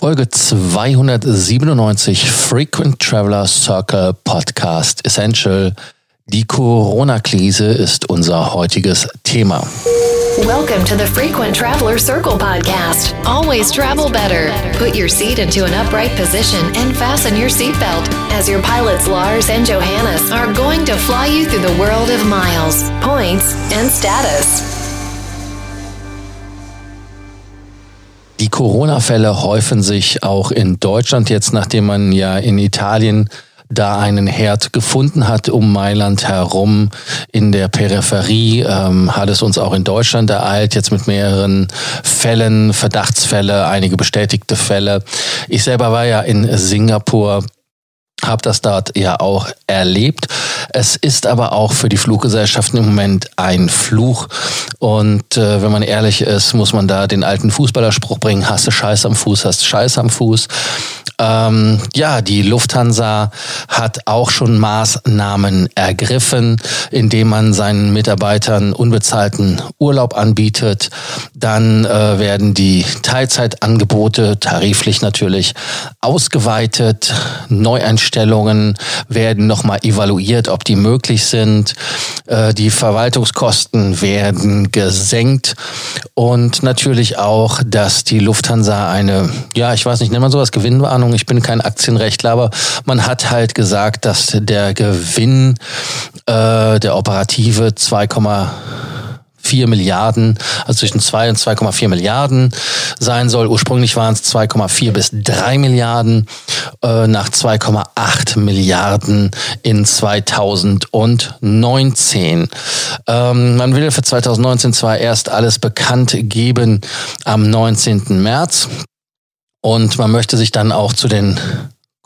Folge 297 Frequent Traveler Circle Podcast Essential. Die Corona-Krise ist unser heutiges Thema. Welcome to the Frequent Traveler Circle podcast. Always travel better. Put your seat into an upright position and fasten your seatbelt as your pilots Lars and Johannes are going to fly you through the world of miles, points, and status. Die Corona-Fälle häufen sich auch in Deutschland jetzt, nachdem man ja in Italien da einen Herd gefunden hat um Mailand herum in der Peripherie, ähm, hat es uns auch in Deutschland ereilt, jetzt mit mehreren Fällen, Verdachtsfälle, einige bestätigte Fälle. Ich selber war ja in Singapur habe das dort ja auch erlebt. Es ist aber auch für die Fluggesellschaften im Moment ein Fluch. Und äh, wenn man ehrlich ist, muss man da den alten Fußballerspruch bringen, hast du Scheiß am Fuß, hast du Scheiß am Fuß. Ähm, ja, die Lufthansa hat auch schon Maßnahmen ergriffen, indem man seinen Mitarbeitern unbezahlten Urlaub anbietet. Dann äh, werden die Teilzeitangebote tariflich natürlich ausgeweitet. Neueinstellungen werden nochmal evaluiert, ob die möglich sind. Äh, die Verwaltungskosten werden gesenkt und natürlich auch, dass die Lufthansa eine, ja, ich weiß nicht, nennt man sowas, Gewinnwarnung ich bin kein Aktienrechtler, aber man hat halt gesagt, dass der Gewinn äh, der operative 2, 4 Milliarden, also zwischen 2 und 2,4 Milliarden sein soll. Ursprünglich waren es 2,4 bis 3 Milliarden, äh, nach 2,8 Milliarden in 2019. Ähm, man will für 2019 zwar erst alles bekannt geben am 19. März. Und man möchte sich dann auch zu den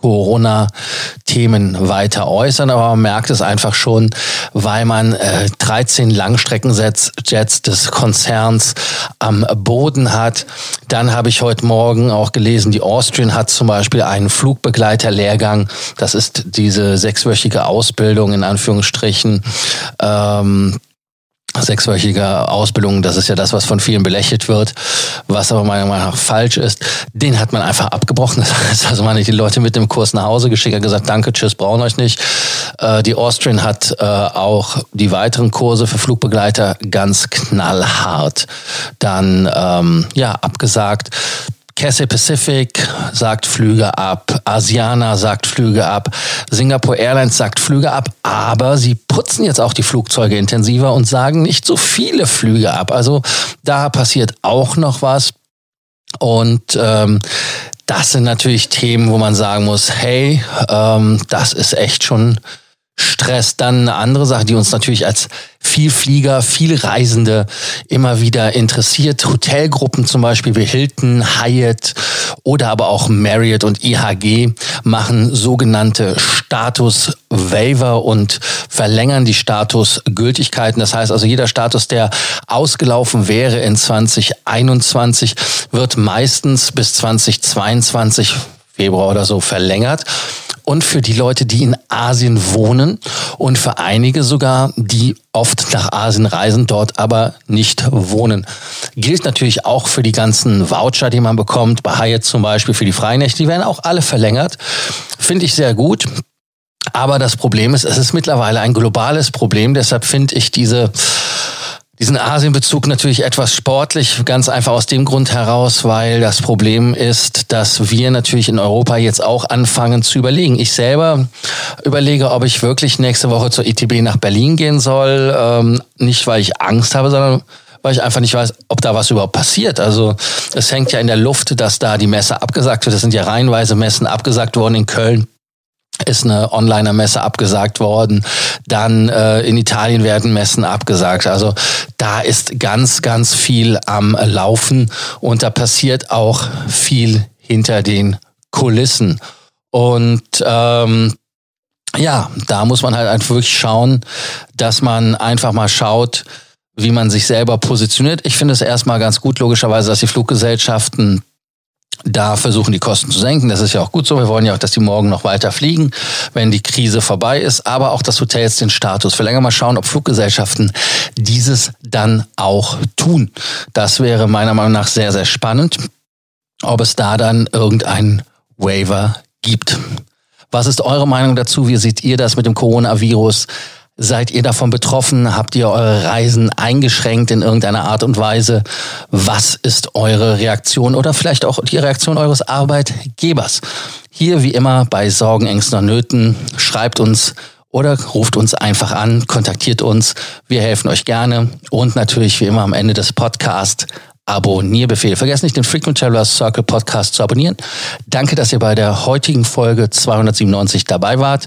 Corona-Themen weiter äußern, aber man merkt es einfach schon, weil man äh, 13 Langstreckenjets des Konzerns am Boden hat. Dann habe ich heute Morgen auch gelesen, die Austrian hat zum Beispiel einen Flugbegleiterlehrgang. Das ist diese sechswöchige Ausbildung in Anführungsstrichen. Ähm, sechswöchige Ausbildung, das ist ja das, was von vielen belächelt wird, was aber meiner Meinung nach falsch ist, den hat man einfach abgebrochen. Das heißt also, man hat die Leute mit dem Kurs nach Hause geschickt, hat gesagt, danke, tschüss, brauchen euch nicht. Äh, die Austrian hat äh, auch die weiteren Kurse für Flugbegleiter ganz knallhart dann ähm, ja abgesagt. Cathay Pacific sagt Flüge ab, Asiana sagt Flüge ab, Singapore Airlines sagt Flüge ab, aber sie putzen jetzt auch die Flugzeuge intensiver und sagen nicht so viele Flüge ab. Also da passiert auch noch was. Und ähm, das sind natürlich Themen, wo man sagen muss, hey, ähm, das ist echt schon Stress. Dann eine andere Sache, die uns natürlich als Vielflieger, Vielreisende immer wieder interessiert. Hotelgruppen zum Beispiel wie Hilton, Hyatt oder aber auch Marriott und IHG machen sogenannte Status Waiver und verlängern die Statusgültigkeiten. Das heißt also, jeder Status, der ausgelaufen wäre in 2021, wird meistens bis 2022 Februar oder so verlängert und für die Leute, die in Asien wohnen und für einige sogar, die oft nach Asien reisen, dort aber nicht wohnen. Gilt natürlich auch für die ganzen Voucher, die man bekommt, bei Hyatt zum Beispiel für die Freinächte, die werden auch alle verlängert. Finde ich sehr gut. Aber das Problem ist, es ist mittlerweile ein globales Problem. Deshalb finde ich diese diesen Asienbezug natürlich etwas sportlich, ganz einfach aus dem Grund heraus, weil das Problem ist, dass wir natürlich in Europa jetzt auch anfangen zu überlegen. Ich selber überlege, ob ich wirklich nächste Woche zur ITB nach Berlin gehen soll. Ähm, nicht, weil ich Angst habe, sondern weil ich einfach nicht weiß, ob da was überhaupt passiert. Also es hängt ja in der Luft, dass da die Messe abgesagt wird. Es sind ja reihenweise Messen abgesagt worden in Köln ist eine Onliner-Messe abgesagt worden. Dann äh, in Italien werden Messen abgesagt. Also da ist ganz, ganz viel am Laufen und da passiert auch viel hinter den Kulissen. Und ähm, ja, da muss man halt einfach wirklich schauen, dass man einfach mal schaut, wie man sich selber positioniert. Ich finde es erstmal ganz gut, logischerweise, dass die Fluggesellschaften da versuchen die Kosten zu senken. Das ist ja auch gut so. Wir wollen ja auch, dass die morgen noch weiter fliegen, wenn die Krise vorbei ist. Aber auch, dass Hotels den Status verlängern. Mal schauen, ob Fluggesellschaften dieses dann auch tun. Das wäre meiner Meinung nach sehr, sehr spannend. ob es da dann irgendein Waiver gibt. Was ist eure Meinung dazu? Wie seht ihr das mit dem Coronavirus? Seid ihr davon betroffen? Habt ihr eure Reisen eingeschränkt in irgendeiner Art und Weise? Was ist eure Reaktion oder vielleicht auch die Reaktion eures Arbeitgebers? Hier wie immer bei Sorgen, Ängsten und Nöten. Schreibt uns oder ruft uns einfach an, kontaktiert uns. Wir helfen euch gerne. Und natürlich wie immer am Ende des Podcasts Abonnierbefehl. Vergesst nicht, den Frequent Traveler Circle Podcast zu abonnieren. Danke, dass ihr bei der heutigen Folge 297 dabei wart.